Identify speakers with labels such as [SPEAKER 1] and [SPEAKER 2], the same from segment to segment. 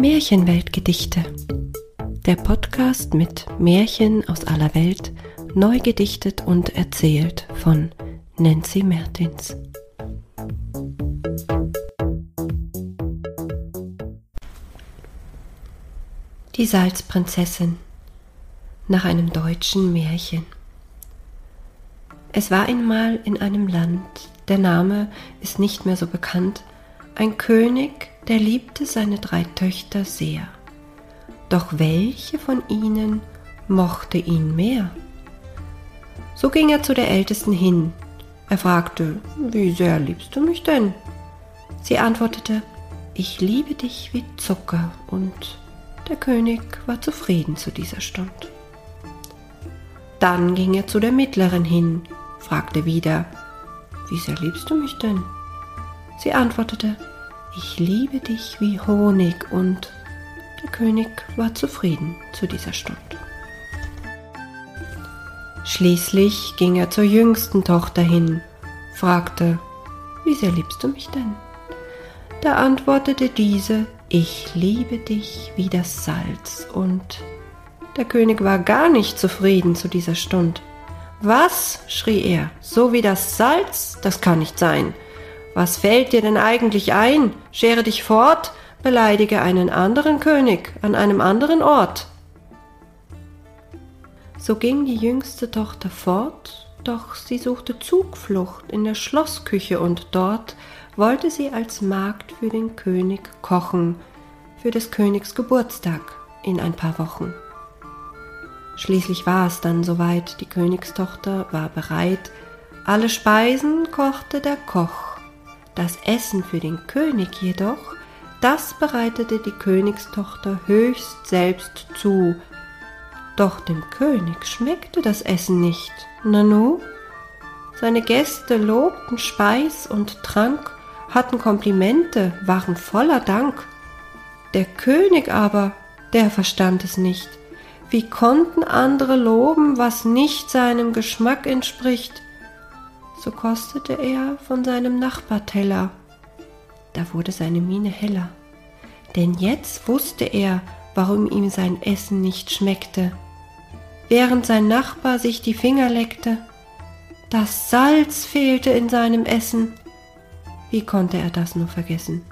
[SPEAKER 1] Märchenweltgedichte. Der Podcast mit Märchen aus aller Welt, neu gedichtet und erzählt von Nancy Mertins. Die Salzprinzessin nach einem deutschen Märchen. Es war einmal in einem Land, der Name ist nicht mehr so bekannt, ein König, der liebte seine drei Töchter sehr. Doch welche von ihnen mochte ihn mehr? So ging er zu der Ältesten hin. Er fragte, wie sehr liebst du mich denn? Sie antwortete, ich liebe dich wie Zucker, und der König war zufrieden zu dieser Stund. Dann ging er zu der Mittleren hin, fragte wieder, wie sehr liebst du mich denn? Sie antwortete, ich liebe dich wie Honig und der König war zufrieden zu dieser Stunde. Schließlich ging er zur jüngsten Tochter hin, fragte, wie sehr liebst du mich denn? Da antwortete diese, ich liebe dich wie das Salz und der König war gar nicht zufrieden zu dieser Stund. Was? schrie er, so wie das Salz? Das kann nicht sein. Was fällt dir denn eigentlich ein? Schere dich fort, beleidige einen anderen König an einem anderen Ort. So ging die jüngste Tochter fort, doch sie suchte Zugflucht in der Schlossküche und dort wollte sie als Magd für den König kochen, für des Königs Geburtstag in ein paar Wochen. Schließlich war es dann soweit, die Königstochter war bereit, alle Speisen kochte der Koch. Das Essen für den König jedoch, das bereitete die Königstochter höchst selbst zu. Doch dem König schmeckte das Essen nicht. Nanu? Seine Gäste lobten Speis und Trank, hatten Komplimente, waren voller Dank. Der König aber, der verstand es nicht. Wie konnten andere loben, was nicht seinem Geschmack entspricht? So kostete er von seinem Nachbarteller. Da wurde seine Miene heller, denn jetzt wusste er, warum ihm sein Essen nicht schmeckte. Während sein Nachbar sich die Finger leckte, das Salz fehlte in seinem Essen. Wie konnte er das nur vergessen?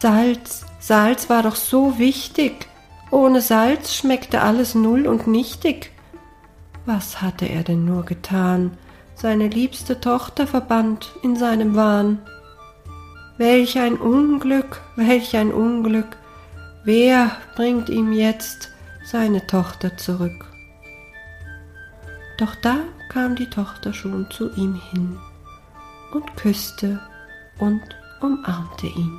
[SPEAKER 1] Salz, Salz war doch so wichtig, ohne Salz schmeckte alles null und nichtig. Was hatte er denn nur getan? Seine liebste Tochter verbannt in seinem Wahn. Welch ein Unglück, welch ein Unglück. Wer bringt ihm jetzt seine Tochter zurück? Doch da kam die Tochter schon zu ihm hin und küsste und umarmte ihn.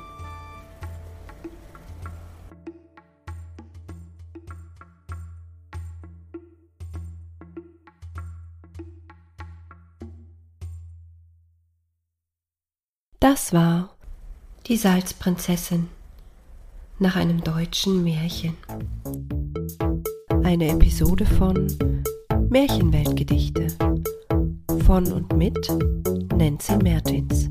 [SPEAKER 1] Das war die Salzprinzessin nach einem deutschen Märchen. Eine Episode von Märchenweltgedichte von und mit Nancy Mertins.